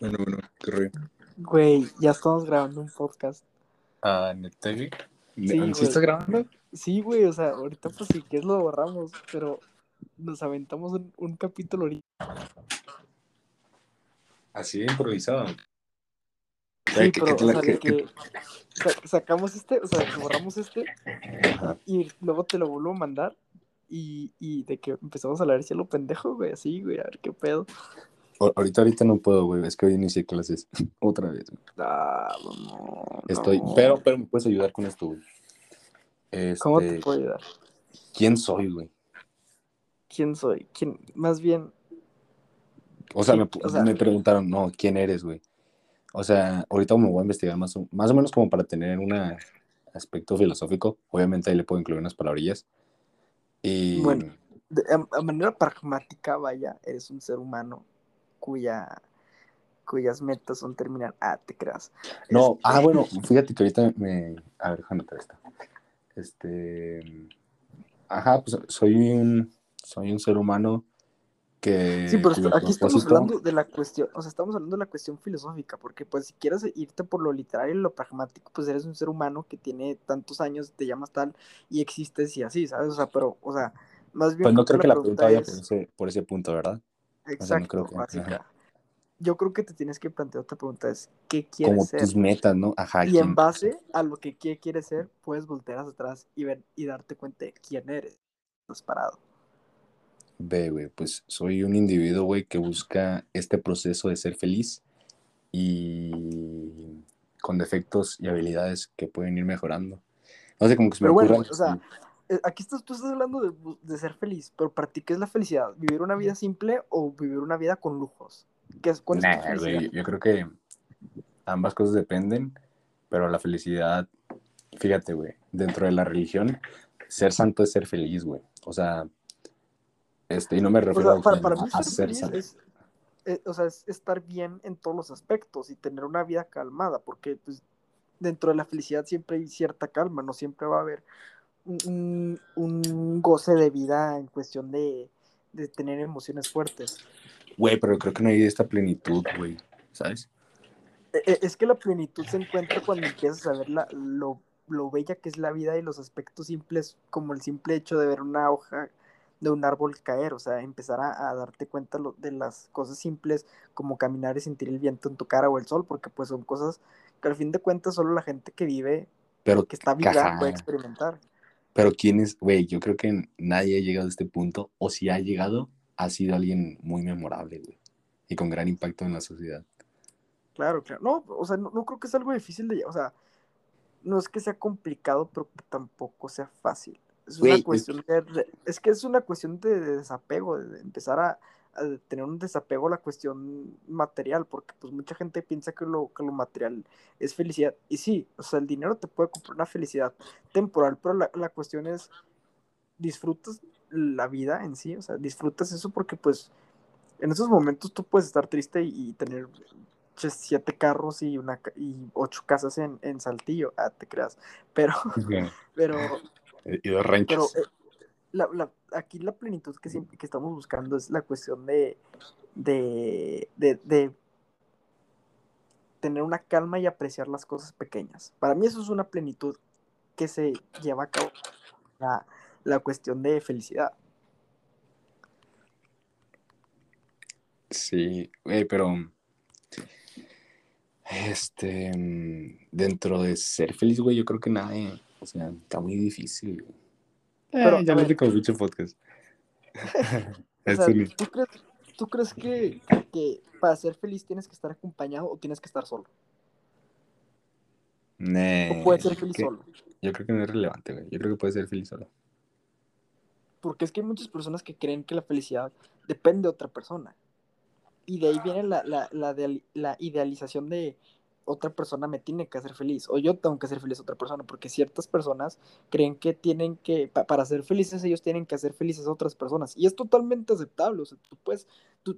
Bueno, bueno, qué rollo. Güey, ya estamos grabando un podcast. Ah, neta, güey. Sí, ¿Sí, güey. estás grabando? Sí, güey, o sea, ahorita pues si quieres lo borramos, pero nos aventamos un, un capítulo ahorita. Así de improvisado. Sí, Güey, ¿qué- pero, qué- o sea, de que sa- sacamos este, o sea, que borramos este Ajá. y luego te lo vuelvo a mandar y, y de que empezamos a hablar y lo pendejo, güey, así, güey, a ver qué pedo. Ahorita, ahorita no puedo, güey. Es que hoy inicié clases. Otra vez. güey. Ah, no, Estoy. no. Pero, pero me puedes ayudar con esto, güey. Este, ¿Cómo te puedo ayudar? ¿Quién soy, güey? ¿Quién soy? ¿Quién? Más bien, O sea, me, o sea- me preguntaron, no, ¿quién eres, güey? O sea, ahorita me voy a investigar más o, más o menos como para tener un aspecto filosófico. Obviamente ahí le puedo incluir unas palabrillas. Y Bueno. de- a, a manera pragmática, vaya, eres un ser humano cuya cuyas metas son terminar. Ah, te creas. No, Este, ah, bueno, fíjate que ahorita me. A ver, déjame esta. Este. Ajá, pues soy un. Soy un ser humano que. Sí, pero aquí estamos hablando de la cuestión, o sea, estamos hablando de la cuestión filosófica, porque pues si quieres irte por lo literario y lo pragmático, pues eres un ser humano que tiene tantos años, te llamas tal y existes y así, ¿sabes? O sea, pero, o sea, más bien Pues no creo que la pregunta pregunta vaya es- por ese, por ese punto, ¿verdad? Exacto, básica. Yo creo que te tienes que plantear otra pregunta, es ¿qué quieres Como ser? tus metas, ¿no? Ajá. Y ¿quién- en base a lo que quieres ser, puedes voltear hacia atrás y ver y darte cuenta de quién eres. Estás parado. Ve, güey, pues soy un individuo, güey, que busca este proceso de ser feliz y con defectos y habilidades que pueden ir mejorando. No sé, como que se me Pero bueno, o sea, Aquí estás, tú estás hablando de, de ser feliz, pero para ti, ¿qué es la felicidad? ¿Vivir una vida simple o vivir una vida con lujos? ¿Qué es, ¿Cuál es tu Nah, yo creo que ambas cosas dependen, pero la felicidad, fíjate, güey, dentro de la religión, ser santo es ser feliz, güey. O sea, este, y no me O refiero sea, para, a, para mí a ser santo. es, eh, o sea, es estar bien en todos los aspectos y tener una vida calmada, porque pues, dentro de la felicidad siempre hay cierta calma, no siempre va a haber un, un- goce de vida en cuestión de, de tener emociones fuertes. Güey, pero creo que no hay esta plenitud, güey, ¿sabes? Eh, eh, Es que la plenitud se encuentra cuando empiezas a ver la- lo, lo bella que es la vida y los aspectos simples, como el simple hecho de ver una hoja de un árbol caer, o sea, empezar a, a darte cuenta lo- de las cosas simples como caminar y sentir el viento en tu cara o el sol, porque pues son cosas que al fin de cuentas solo la gente que vive, Pero, que está viva, puede experimentar. Pero quién es, güey, yo creo que nadie ha llegado a este punto, o si ha llegado, ha sido alguien muy memorable, güey, y con gran impacto en la sociedad. Claro, claro. No, o sea, no, no creo que sea algo difícil de, o sea, no es que sea complicado, pero tampoco sea fácil. Es una es cuestión de, es que es una cuestión de, de desapego, de, empezar a tener un desapego a la cuestión material, porque pues mucha gente piensa que lo, que lo material es felicidad. Y sí, o sea, el dinero te puede comprar una felicidad temporal, pero la, la cuestión es, disfrutas la vida en sí, o sea, disfrutas eso porque pues en esos momentos tú puedes estar triste y, y tener siete carros y una y ocho casas en, en Saltillo, ah, te creas, pero, pero, y dos pero ranchos. eh, la, aquí la plenitud que, siempre, que estamos buscando es la cuestión de, de, de, tener una calma y apreciar las cosas pequeñas. Para mí eso es una plenitud que se lleva a cabo la, la cuestión de felicidad. Sí, pero este dentro de ser feliz, güey, yo creo que nadie, o sea, está muy difícil. Pero, Eh, ya digo como pinche podcast. O sea, ¿tú crees, tú crees que, que para ser feliz tienes que estar acompañado o tienes que estar solo? Nee, ¿O puedes ser feliz que- solo? Yo creo que no es relevante, güey. Yo creo que puede ser feliz solo. Porque es que hay muchas personas que creen que la felicidad depende de otra persona. Y de ahí viene la, la, la, de- la idealización de otra persona me tiene que hacer feliz. O yo tengo que hacer feliz a otra persona. Porque ciertas personas creen que tienen que, pa- para ser felices, ellos tienen que hacer felices a otras personas. Y es totalmente aceptable. O sea, tú puedes,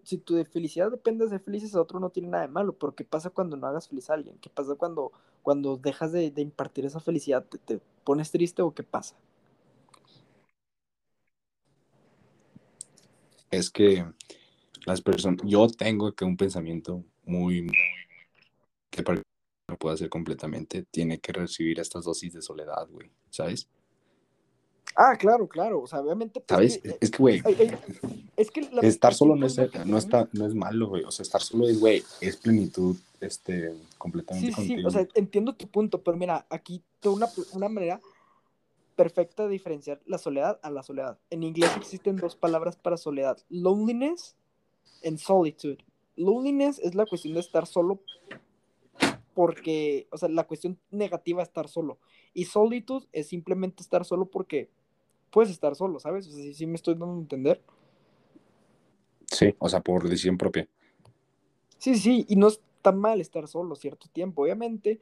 si tu felicidad depende de ser felices a otro, no tiene nada de malo. Pero ¿qué pasa cuando no hagas feliz a alguien? ¿Qué pasa cuando, cuando dejas de, impartir esa felicidad? ¿Te, te pones triste o qué pasa? Es que las personas, yo tengo que un pensamiento muy, muy, que para que lo pueda hacer completamente, tiene que recibir estas dosis de soledad, güey, ¿sabes? Ah, claro, claro. O sea, obviamente. pues, ¿Sabes? eh, Es que, güey, ay, ay, es que la- estar solo no es, no, está, no es malo, güey. O sea, estar solo es, güey, es plenitud, este, completamente Sí, sí, o sea, entiendo tu punto, pero mira, aquí tengo una, una manera perfecta de diferenciar la soledad a la soledad. En inglés existen dos palabras para soledad, loneliness and solitude. Loneliness es la cuestión de estar solo porque, o sea, la cuestión negativa es estar solo. Y solitude es simplemente estar solo porque puedes estar solo, ¿sabes? O sea, sí, sí me estoy dando a entender. Sí, o sea, por decisión propia. Sí, sí, y no está mal estar solo cierto tiempo. Obviamente,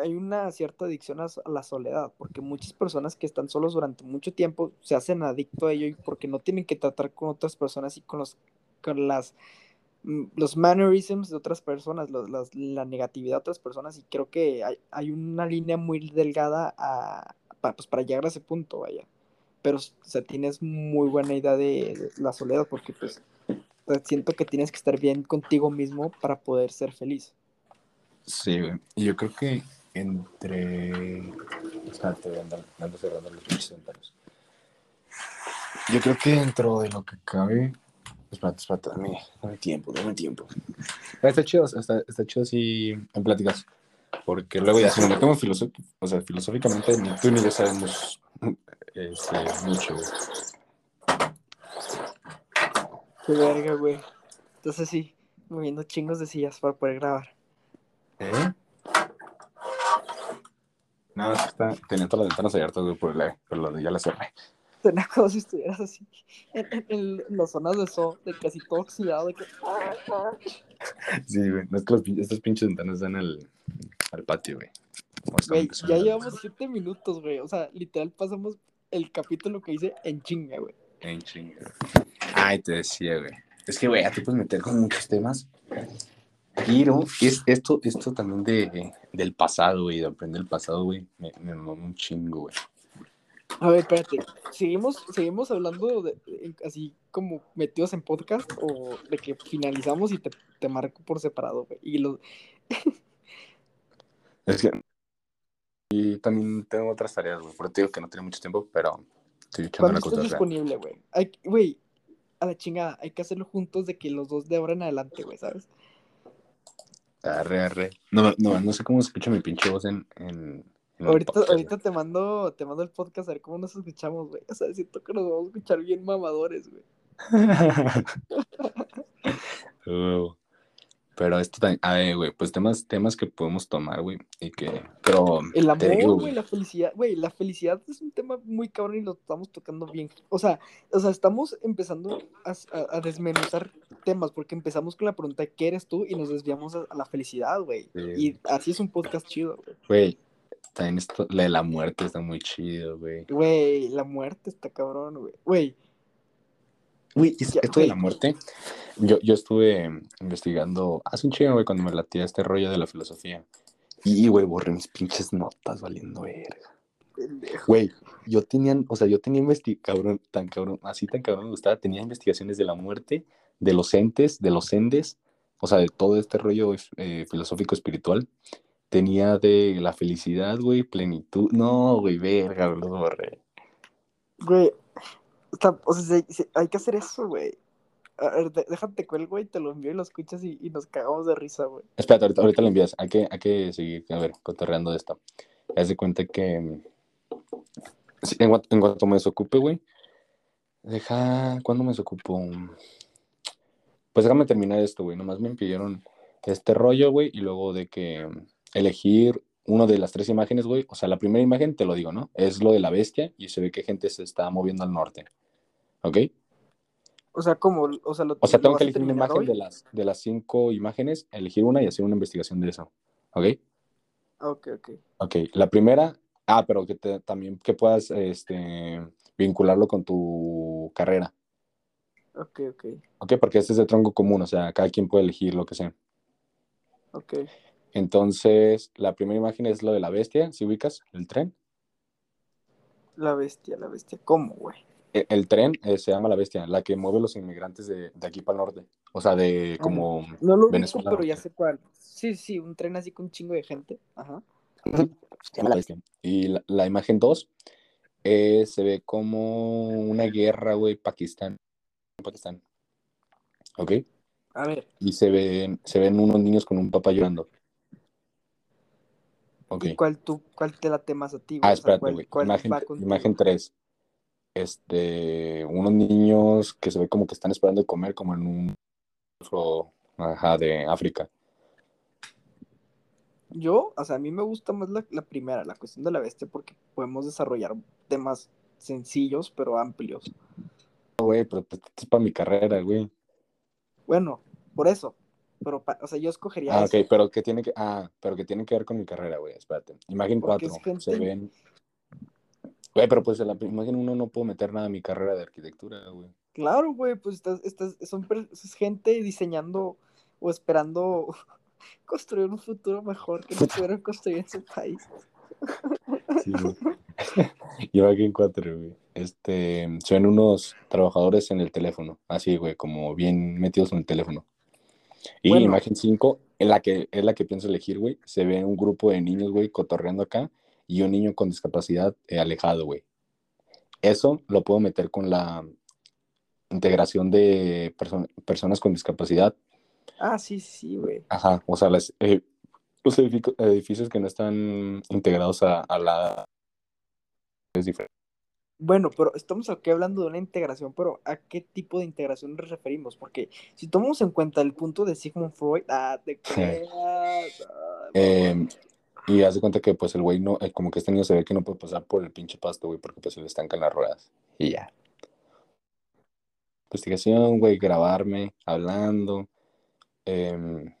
hay, una cierta adicción a, la soledad, porque muchas personas que están solos durante mucho tiempo se hacen adicto a ello y porque no tienen que tratar con otras personas y con los con las los mannerisms de otras personas, la negatividad de otras personas, y creo que hay, una línea muy delgada pues, para llegar a ese punto, vaya. Pero, o sea, tienes muy buena idea de, de la soledad, porque pues sea, siento que tienes que estar bien contigo mismo para poder ser feliz. Sí, yo creo que entre. Cerrando los. Yo creo que dentro de lo que cabe. Espérate, espérate, dame, dame tiempo, dame tiempo. Está chido, está, está chido así en pláticas. Porque luego ya, si nos metemos filoso- o sea, filosóficamente, ni tú ni yo sabemos este, mucho, güey. Qué verga, güey. Entonces sí, moviendo chingos de sillas para poder grabar. ¿Eh? No, es que está, tenía todas las ventanas abiertas, güey, por la, por lo de ya las cerré. Suena como si estuvieras así en, en- en las zonas de so, de casi todo oxidado, de que... Sí, güey. No es que los estas pinches ventanas dan al, al patio, güey. Güey, ya llevamos siete minutos, güey. O sea, literal pasamos el capítulo que hice en chinga, güey. En chinga. Ay, te decía, güey. Es que, güey, ya te puedes meter con muchos temas. Pero es, esto, esto también de, del pasado, güey, de aprender el pasado, güey, me, me mama un chingo, güey. A ver, espérate. ¿Seguimos, seguimos hablando de, así como metidos en podcast o de que finalizamos y te, te marco por separado, güey? Y lo, Es que. Y también tengo otras tareas, güey. Por eso digo que no tengo mucho tiempo, pero estoy echando estés cosa. disponible, güey. Güey, a la chingada, hay que hacerlo juntos de que los dos de ahora en adelante, güey, ¿sabes? Arre, arre. No, no, no sé cómo se escucha mi pinche voz en. en, Ahorita, podcast, ahorita te mando, te mando el podcast a ver cómo nos escuchamos, güey. O sea, siento que nos vamos a escuchar bien mamadores, güey. Uh, pero esto también, a ver, güey, pues temas, temas que podemos tomar, güey, y que, pero El amor, güey, la felicidad, güey, la felicidad es un tema muy cabrón y lo estamos tocando bien. O sea, o sea, estamos empezando a, a- a desmenuzar temas porque empezamos con la pregunta de ¿qué eres tú? y nos desviamos a, a la felicidad, güey. Sí. Y así es un podcast chido, güey. güey, también esto, la de la muerte está muy chido, güey. Güey, la muerte está cabrón, güey. Güey, esto de güey. la muerte, yo, yo estuve investigando hace un chingo, güey, cuando me latía este rollo de la filosofía. Y, güey, borré mis pinches notas valiendo verga. Güey, yo tenía, o sea, yo tenía investi cabrón, tan cabrón, así tan cabrón me gustaba, tenía investigaciones de la muerte, de los entes, de los endes, o sea, de todo este rollo eh, filosófico espiritual. Tenía de la felicidad, güey, plenitud. No, güey, verga, los borré. Güey, está- o sea, se- se- hay que hacer eso, güey. A ver, de- déjate cuelgo y te lo envío y lo escuchas y, y nos cagamos de risa, güey. Espérate, ahorita, ahorita lo envías. Hay que, hay que seguir, a ver, cotorreando de esto. Haz de cuenta que. sí, en, cuanto, en cuanto me desocupe, güey. Deja. ¿Cuándo me desocupo? Pues déjame terminar esto, güey. Nomás me pidieron este rollo, güey. Y luego de que elegir una de las tres imágenes, güey. O sea, la primera imagen, te lo digo, ¿no? Es lo de la bestia y se ve que gente se está moviendo al norte. ¿Ok? O sea, como, o sea, lo, O sea, tengo que elegir una imagen hoy. de las, de las cinco imágenes, elegir una y hacer una investigación de eso. ¿Ok? Ok, ok. Ok, la primera, ah, pero que te- también que puedas este, vincularlo con tu carrera. Ok, ok. Ok, porque este es de tronco común, o sea, cada quien puede elegir lo que sea. Ok. Entonces, la primera imagen es lo de la bestia, si ubicas, el tren. La bestia, la bestia. ¿Cómo, güey? e- el tren eh, se llama La Bestia, la que mueve los inmigrantes de, de aquí para el norte. O sea, de como No lo ubico, pero ya sé cuál. Sí, sí, un tren así con un chingo de gente. Ajá. Se llama La Bestia. Y la, la imagen 2 eh, se ve como una guerra, güey, Pakistán. Pakistán. ¿Ok? A ver, Y se ven, se ven unos niños con un papá llorando. ¿Y cuál, tú, cuál te late más a ti? Ah, O sea, espérate, ¿cuál- güey. cuál Imagen, imagen 3. Este, unos niños que se ve como que están esperando de comer, como en un o- ajá, de África. Yo, o sea, a mí me gusta más la, la primera, la cuestión de la bestia, porque podemos desarrollar temas sencillos pero amplios. Güey, pero pues, es para mi carrera, güey. Bueno, por eso. Pero, o sea, yo escogería Ah, eso. ok, pero que tiene que, ah, pero que tiene que ver con mi carrera, güey. Espérate. Imagen Porque 4. es gente- Se ven. Güey, pero pues en la imagen 1 no puedo meter nada a mi carrera de arquitectura, güey. Claro, güey, pues estás, estás, son es gente diseñando o esperando construir un futuro mejor que no pudieron construir en su país. Sí, güey. Imagen 4, güey. Este, ven unos trabajadores en el teléfono, así, güey, como bien metidos en el teléfono. Y Bueno. imagen 5, en la que es la que pienso elegir, güey, se ve un grupo de niños, güey, cotorreando acá y un niño con discapacidad eh, alejado, güey. Eso lo puedo meter con la integración de perso- personas con discapacidad. Ah, sí, sí, güey. Ajá, o sea, las, eh, los edific- edificios que no están integrados a, a la... Es diferente. Bueno, pero estamos aquí hablando de una integración, pero ¿a qué tipo de integración nos referimos? Porque si tomamos en cuenta el punto de Sigmund Freud, ah, te creas. ah, Eh, y haz de cuenta que pues el güey no, eh, como que este niño se ve que no puede pasar por el pinche pasto, güey, porque pues se le estancan las ruedas. Y ya. Investigación, güey, grabarme, hablando. em,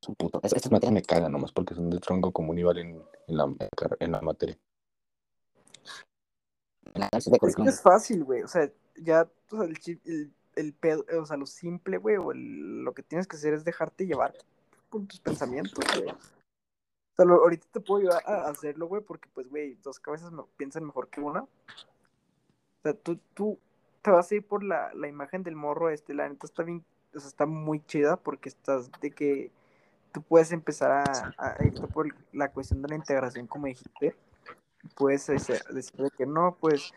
su es- Estas materias me cagan nomás porque son de tronco común y valen en la, en la materia. Es que es fácil, güey. O sea, ya, o sea, el, el, el pedo, o sea, lo simple, güey, o el- lo que tienes que hacer es dejarte llevar por tus pensamientos, güey. O sea, lo- ahorita te puedo ayudar a hacerlo, güey, porque, pues, güey, dos cabezas me- piensan mejor que una. O sea, tú, tú te vas a ir por la, la imagen del morro este, la neta está bien, o sea, está muy chida porque estás de que tú puedes empezar a, a irte por la cuestión de la integración, como dijiste. Puedes ese- decir de que no, pues,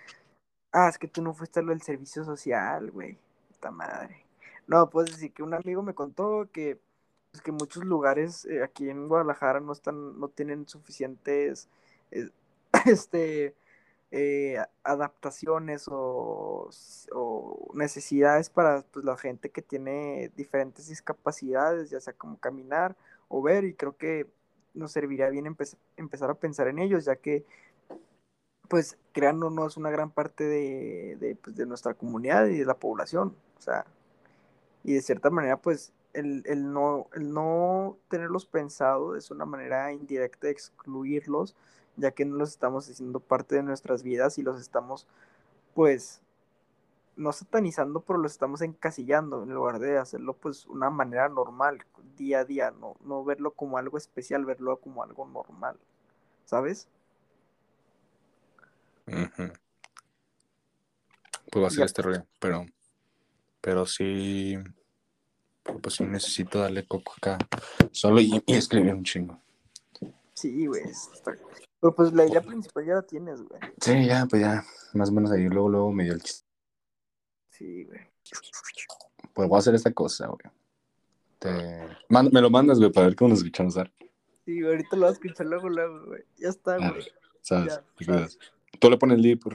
ah, es que tú no fuiste a lo del servicio social, güey, puta madre. No, puedes decir que un amigo me contó que, pues, que muchos lugares eh, aquí en Guadalajara no están, no tienen suficientes, eh, este, eh, adaptaciones o, o necesidades para pues, la gente que tiene diferentes discapacidades, ya sea como caminar o ver, y creo que nos serviría bien empe- empezar a pensar en ellos, ya que pues creándonos una gran parte de, de, pues, de nuestra comunidad y de la población, o sea, y de cierta manera pues el, el no, el no tenerlos pensado es una manera indirecta de excluirlos, ya que no los estamos haciendo parte de nuestras vidas y los estamos, pues, no satanizando, pero los estamos encasillando en lugar de hacerlo, pues, una manera normal, día a día, no, no verlo como algo especial, verlo como algo normal, ¿sabes? Ujú. Puedo hacer Ya. este rollo, pero, pero sí, pues sí necesito darle coco acá solo y, y escribir un chingo. Sí, güey. está- Pero pues la idea principal ya la tienes, güey. Sí, ya, pues ya, más o menos ahí, luego, luego me dio el chiste. Sí, güey. Pues voy a hacer esta cosa, güey. Te... man- me lo mandas, güey, para ver cómo nos escuchamos, ¿sabes? Sí, ahorita lo vas a escuchar luego, luego, güey. Ya está, güey. ¿Sabes? Ya, sabes. Tú le pones lip,